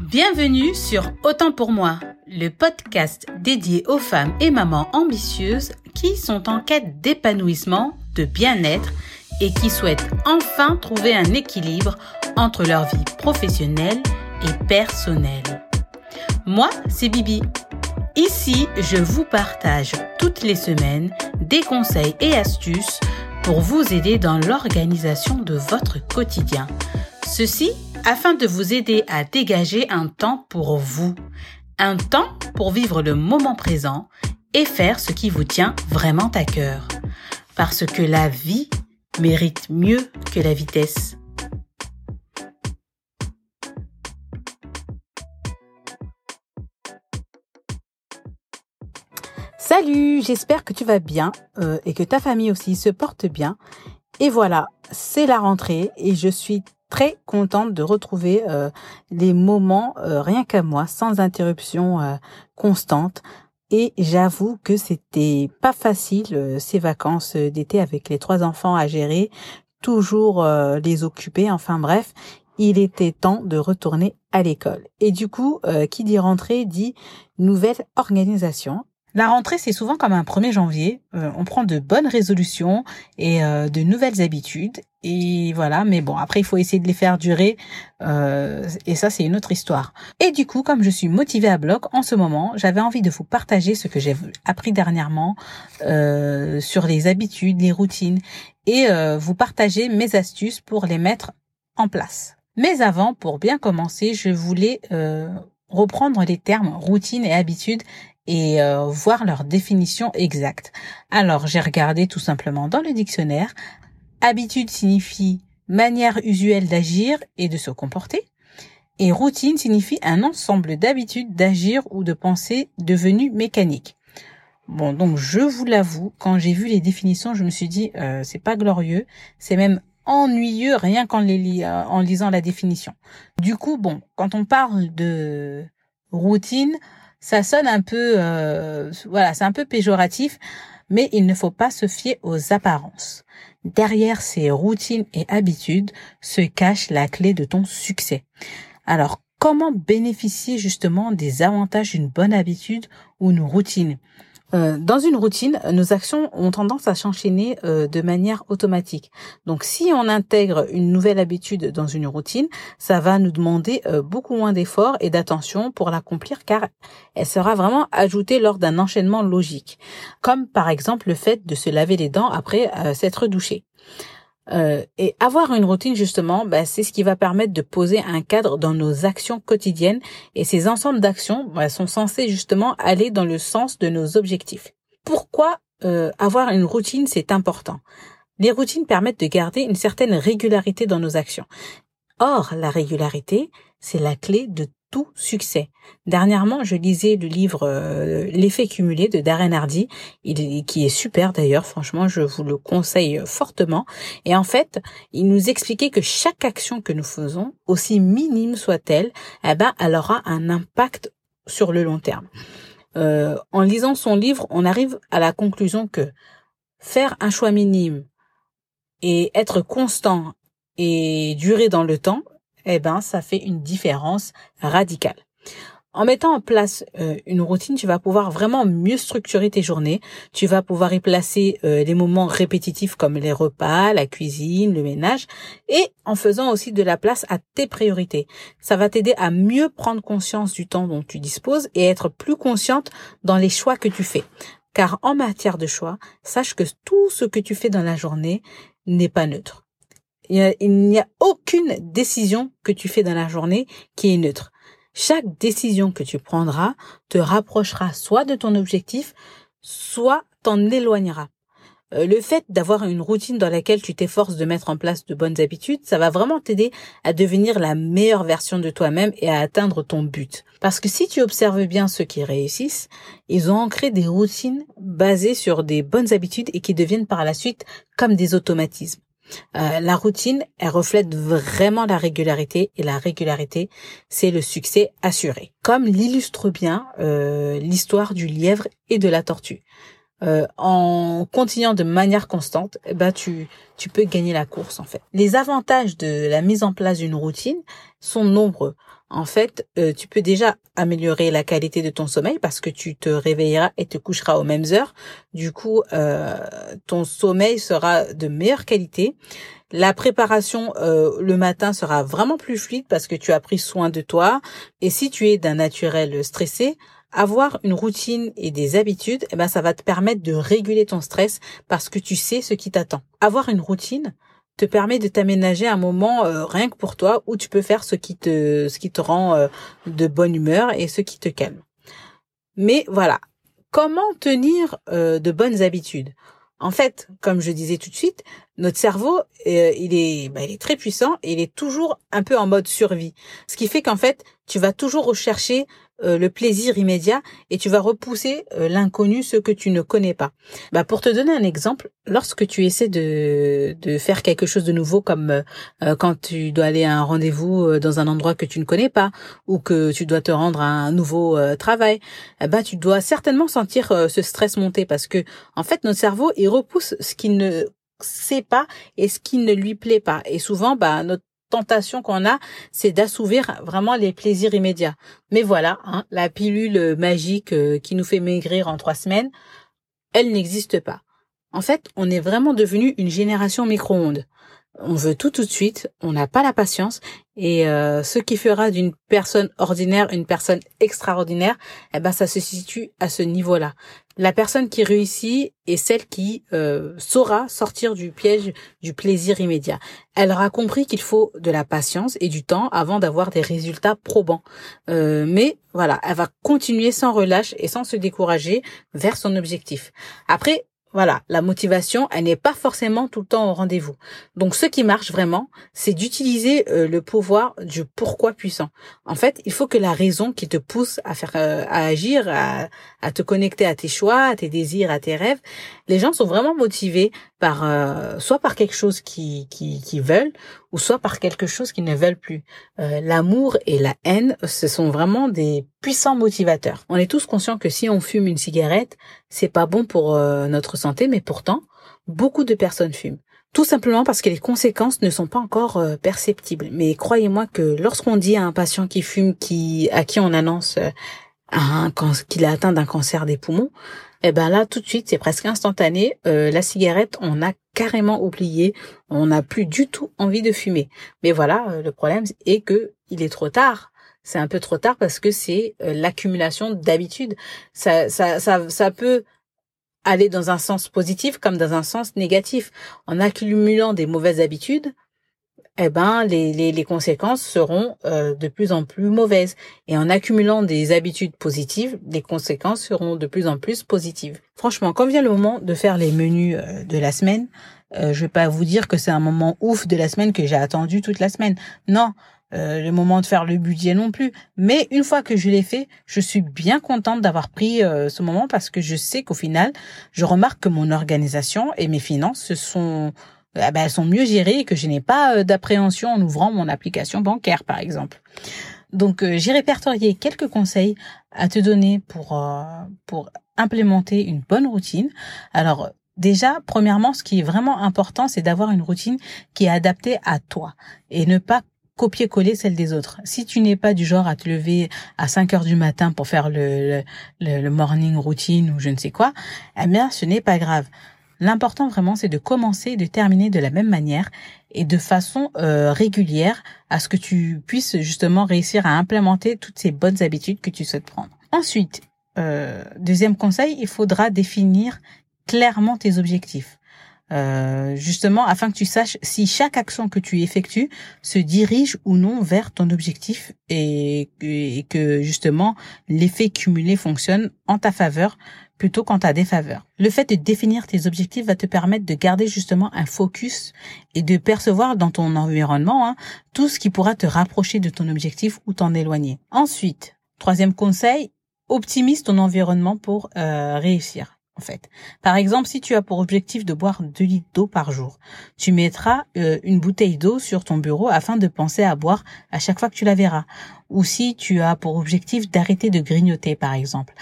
Bienvenue sur Autant pour moi, le podcast dédié aux femmes et mamans ambitieuses qui sont en quête d'épanouissement, de bien-être et qui souhaitent enfin trouver un équilibre entre leur vie professionnelle et personnelle. Moi, c'est Bibi. Ici, je vous partage toutes les semaines des conseils et astuces pour vous aider dans l'organisation de votre quotidien. Ceci afin de vous aider à dégager un temps pour vous, un temps pour vivre le moment présent et faire ce qui vous tient vraiment à cœur. Parce que la vie mérite mieux que la vitesse. Salut, j'espère que tu vas bien euh, et que ta famille aussi se porte bien. Et voilà, c'est la rentrée et je suis très contente de retrouver euh, les moments euh, rien qu'à moi, sans interruption euh, constante. Et j'avoue que c'était pas facile ces vacances d'été avec les trois enfants à gérer, toujours les occuper. Enfin bref, il était temps de retourner à l'école. Et du coup, qui dit rentrée dit nouvelle organisation. La rentrée, c'est souvent comme un 1er janvier. Euh, on prend de bonnes résolutions et euh, de nouvelles habitudes. Et voilà, mais bon, après, il faut essayer de les faire durer. euh, et ça, c'est une autre histoire. Et du coup, comme je suis motivée à bloc en ce moment, j'avais envie de vous partager ce que j'ai appris dernièrement sur les habitudes, les routines, et vous partager mes astuces pour les mettre en place. Mais avant, pour bien commencer, je voulais reprendre les termes routine et habitude et euh, voir leur définition exacte. Alors, j'ai regardé tout simplement dans le dictionnaire. Habitude signifie manière usuelle d'agir et de se comporter. Et routine signifie un ensemble d'habitudes d'agir ou de penser devenues mécaniques. Bon, donc je vous l'avoue, quand j'ai vu les définitions, je me suis dit, euh, c'est pas glorieux, c'est même ennuyeux rien qu'en les euh, en lisant la définition. Du coup, bon, quand on parle de routine, ça sonne un peu, euh, voilà, c'est un peu péjoratif, mais il ne faut pas se fier aux apparences. Derrière ces routines et habitudes se cache la clé de ton succès. Alors, comment bénéficier justement des avantages d'une bonne habitude ou une routine? Euh, Dans une routine, nos actions ont tendance à s'enchaîner euh, de manière automatique. Donc, si on intègre une nouvelle habitude dans une routine, ça va nous demander euh, beaucoup moins d'efforts et d'attention pour l'accomplir car elle sera vraiment ajoutée lors d'un enchaînement logique, comme par exemple le fait de se laver les dents après s'être douché. Euh, et avoir une routine justement, bah, c'est ce qui va permettre de poser un cadre dans nos actions quotidiennes et ces ensembles d'actions bah, sont censés justement aller dans le sens de nos objectifs. Pourquoi euh, avoir une routine c'est important? Les routines permettent de garder une certaine régularité dans nos actions. Or, la régularité, c'est la clé de tout succès. Dernièrement, je lisais le livre euh, L'effet cumulé de Darren Hardy, qui est super d'ailleurs, franchement, je vous le conseille fortement. Et en fait, il nous expliquait que chaque action que nous faisons, aussi minime soit-elle, eh ben, elle aura un impact sur le long terme. Euh, en lisant son livre, on arrive à la conclusion que faire un choix minime et être constant et durer dans le temps, eh ben, ça fait une différence radicale. En mettant en place euh, une routine, tu vas pouvoir vraiment mieux structurer tes journées. Tu vas pouvoir y placer euh, les moments répétitifs comme les repas, la cuisine, le ménage, et en faisant aussi de la place à tes priorités. Ça va t'aider à mieux prendre conscience du temps dont tu disposes et être plus consciente dans les choix que tu fais. Car en matière de choix, sache que tout ce que tu fais dans la journée n'est pas neutre. Il n'y a aucune décision que tu fais dans la journée qui est neutre. Chaque décision que tu prendras te rapprochera soit de ton objectif, soit t'en éloignera. Euh, Le fait d'avoir une routine dans laquelle tu t'efforces de mettre en place de bonnes habitudes, ça va vraiment t'aider à devenir la meilleure version de toi-même et à atteindre ton but. Parce que si tu observes bien ceux qui réussissent, ils ont ancré des routines basées sur des bonnes habitudes et qui deviennent par la suite comme des automatismes. Euh, la routine, elle reflète vraiment la régularité et la régularité, c'est le succès assuré. Comme l'illustre bien euh, l'histoire du lièvre et de la tortue. euh, en continuant de manière constante, eh ben tu tu peux gagner la course en fait. Les avantages de la mise en place d'une routine sont nombreux. En fait, euh, tu peux déjà améliorer la qualité de ton sommeil parce que tu te réveilleras et te coucheras aux mêmes heures. Du coup, euh, ton sommeil sera de meilleure qualité. La préparation euh, le matin sera vraiment plus fluide parce que tu as pris soin de toi. Et si tu es d'un naturel stressé, avoir une routine et des habitudes, eh ben ça va te permettre de réguler ton stress parce que tu sais ce qui t'attend. Avoir une routine te permet de t'aménager un moment euh, rien que pour toi où tu peux faire ce qui te ce qui te rend euh, de bonne humeur et ce qui te calme. Mais voilà, comment tenir euh, de bonnes habitudes? En fait, comme je disais tout de suite, notre cerveau, il est, bah, il est très puissant et il est toujours un peu en mode survie. Ce qui fait qu'en fait, tu vas toujours rechercher euh, le plaisir immédiat et tu vas repousser euh, l'inconnu, ce que tu ne connais pas. Bah, pour te donner un exemple, lorsque tu essaies de, de faire quelque chose de nouveau, comme euh, quand tu dois aller à un rendez-vous dans un endroit que tu ne connais pas ou que tu dois te rendre à un nouveau travail, bah, tu dois certainement sentir ce stress monter parce que en fait notre cerveau il repousse ce qu'il ne sait pas et ce qui ne lui plaît pas. Et souvent, bah, notre tentation qu'on a, c'est d'assouvir vraiment les plaisirs immédiats. Mais voilà, hein, la pilule magique euh, qui nous fait maigrir en trois semaines, elle n'existe pas. En fait, on est vraiment devenu une génération micro-ondes on veut tout tout de suite, on n'a pas la patience et euh, ce qui fera d'une personne ordinaire une personne extraordinaire, eh ben ça se situe à ce niveau-là. La personne qui réussit est celle qui euh, saura sortir du piège du plaisir immédiat. Elle aura compris qu'il faut de la patience et du temps avant d'avoir des résultats probants. Euh, mais voilà, elle va continuer sans relâche et sans se décourager vers son objectif. Après, voilà, la motivation, elle n'est pas forcément tout le temps au rendez-vous. Donc ce qui marche vraiment, c'est d'utiliser euh, le pouvoir du pourquoi puissant. En fait, il faut que la raison qui te pousse à faire euh, à agir, à, à, te connecter à tes choix, à tes désirs, à tes rêves, les gens sont vraiment motivés par euh, soit par quelque chose qui, qui, qui veulent ou soit par quelque chose qu'ils ne veulent plus. L'amour et la haine, ce sont vraiment des puissants motivateurs. On est tous conscients que si on fume une cigarette, c'est pas bon pour notre santé, mais pourtant, beaucoup de personnes fument. Tout simplement parce que les conséquences ne sont pas encore euh, perceptibles. Mais croyez-moi que lorsqu'on dit à un patient qui fume, qui à qui on annonce euh, qu'il a atteint d'un cancer des poumons, eh ben là tout de suite c'est presque instantané. Euh, la cigarette, on a carrément oublié, on n'a plus du tout envie de fumer. Mais voilà, le problème est que il est trop tard. C'est un peu trop tard parce que c'est l'accumulation d'habitudes. Ça, ça, ça, ça peut aller dans un sens positif comme dans un sens négatif. En accumulant des mauvaises habitudes, eh ben les, les, les conséquences seront euh, de plus en plus mauvaises. Et en accumulant des habitudes positives, les conséquences seront de plus en plus positives. Franchement, quand vient le moment de faire les menus euh, de la semaine, euh, je vais pas vous dire que c'est un moment ouf de la semaine que j'ai attendu toute la semaine. Non, euh, le moment de faire le budget non plus. Mais une fois que je l'ai fait, je suis bien contente d'avoir pris euh, ce moment parce que je sais qu'au final, je remarque que mon organisation et mes finances sont eh elles sont mieux gérées et que je n'ai pas euh, d'appréhension en ouvrant mon application bancaire, par exemple. Donc, j'ai répertorié quelques conseils à te donner pour pour implémenter une bonne routine. Alors, Déjà, premièrement, ce qui est vraiment important, c'est d'avoir une routine qui est adaptée à toi et ne pas copier-coller celle des autres. Si tu n'es pas du genre à te lever à 5 heures du matin pour faire le, le, le morning routine ou je ne sais quoi, eh bien, ce n'est pas grave. L'important vraiment, c'est de commencer et de terminer de la même manière et de façon euh, régulière à ce que tu puisses justement réussir à implémenter toutes ces bonnes habitudes que tu souhaites prendre. Ensuite, euh, deuxième conseil, il faudra définir clairement tes objectifs. Euh, justement afin que tu saches si chaque action que tu effectues se dirige ou non vers ton objectif et, que justement l'effet cumulé fonctionne en ta faveur plutôt qu'en ta défaveur. Le fait de définir tes objectifs va te permettre de garder justement un focus et de percevoir dans ton environnement hein, tout ce qui pourra te rapprocher de ton objectif ou t'en éloigner. Ensuite, troisième conseil, optimise ton environnement pour euh, réussir. En fait. Par exemple, si tu as pour objectif de boire 2 litres d'eau par jour, tu mettras euh, une bouteille d'eau sur ton bureau afin de penser à boire à chaque fois que tu la verras. Ou si tu as pour objectif d'arrêter de grignoter, par exemple,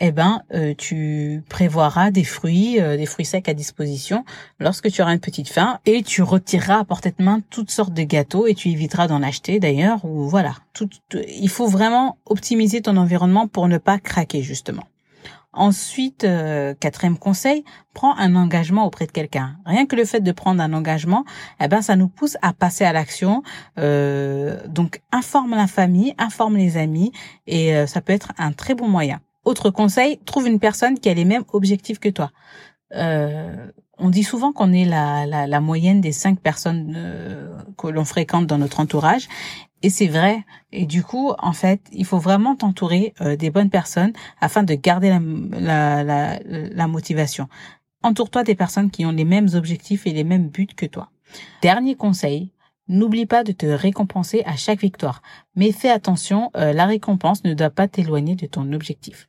eh ben, euh, tu prévoiras des fruits, euh, des fruits secs à disposition lorsque tu auras une petite faim et tu retireras à portée de main toutes sortes de gâteaux et tu éviteras d'en acheter d'ailleurs ou voilà. Tout, il faut vraiment optimiser ton environnement pour ne pas craquer justement. Ensuite, euh, quatrième conseil, prends un engagement auprès de quelqu'un. Rien que le fait de prendre un engagement, eh ben ça nous pousse à passer à l'action. Euh, donc informe la famille, informe les amis et euh, ça peut être un très bon moyen. Autre conseil, trouve une personne qui a les mêmes objectifs que toi. on dit souvent qu'on est la, la, la, moyenne des cinq personnes que l'on fréquente dans notre entourage. Et c'est vrai. Et du coup, en fait, il faut vraiment t'entourer euh, des bonnes personnes afin de garder la, motivation. Entoure-toi des personnes qui ont les mêmes objectifs et les mêmes buts que toi. Dernier conseil, n'oublie pas de te récompenser à chaque victoire. Mais fais attention, euh, la récompense ne doit pas t'éloigner de ton objectif.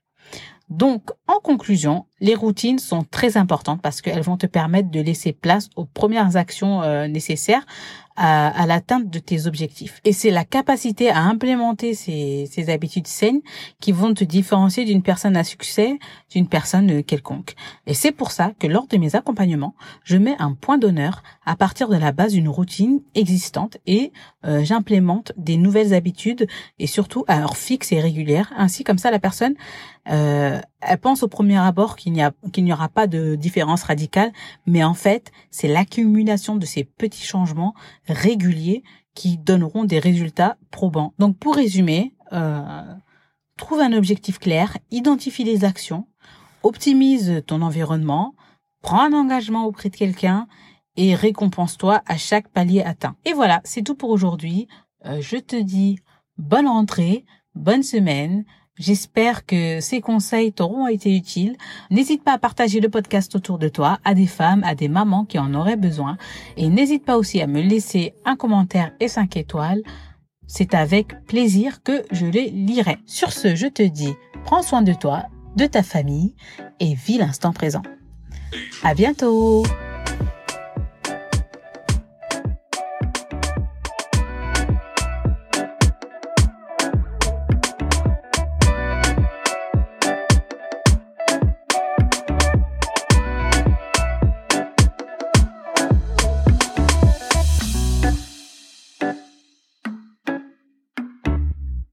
Donc, en conclusion, les routines sont très importantes parce qu'elles vont te permettre de laisser place aux premières actions euh, nécessaires à, l'atteinte de tes objectifs. Et c'est la capacité à implémenter ces, ces habitudes saines qui vont te différencier d'une personne à succès, d'une personne quelconque. Et c'est pour ça que lors de mes accompagnements, je mets un point d'honneur à partir de la base d'une routine existante et euh, j'implémente des nouvelles habitudes et surtout à heure fixe et régulière. Ainsi, comme ça, la personne, euh, elle pense au premier abord qu'il n'y aura pas de différence radicale, mais en fait, c'est l'accumulation de ces petits changements réguliers qui donneront des résultats probants. Donc pour résumer, euh, trouve un objectif clair, identifie les actions, optimise ton environnement, prends un engagement auprès de quelqu'un et récompense-toi à chaque palier atteint. Et voilà, c'est tout pour aujourd'hui. Euh, je te dis bonne rentrée, bonne semaine. J'espère que ces conseils t'auront été utiles. N'hésite pas à partager le podcast autour de toi à des femmes, à des mamans qui en auraient besoin. Et n'hésite pas aussi à me laisser un commentaire et 5 étoiles. C'est avec plaisir que je les lirai. Sur ce, je te dis, prends soin de toi, de ta famille et vis l'instant présent. À bientôt!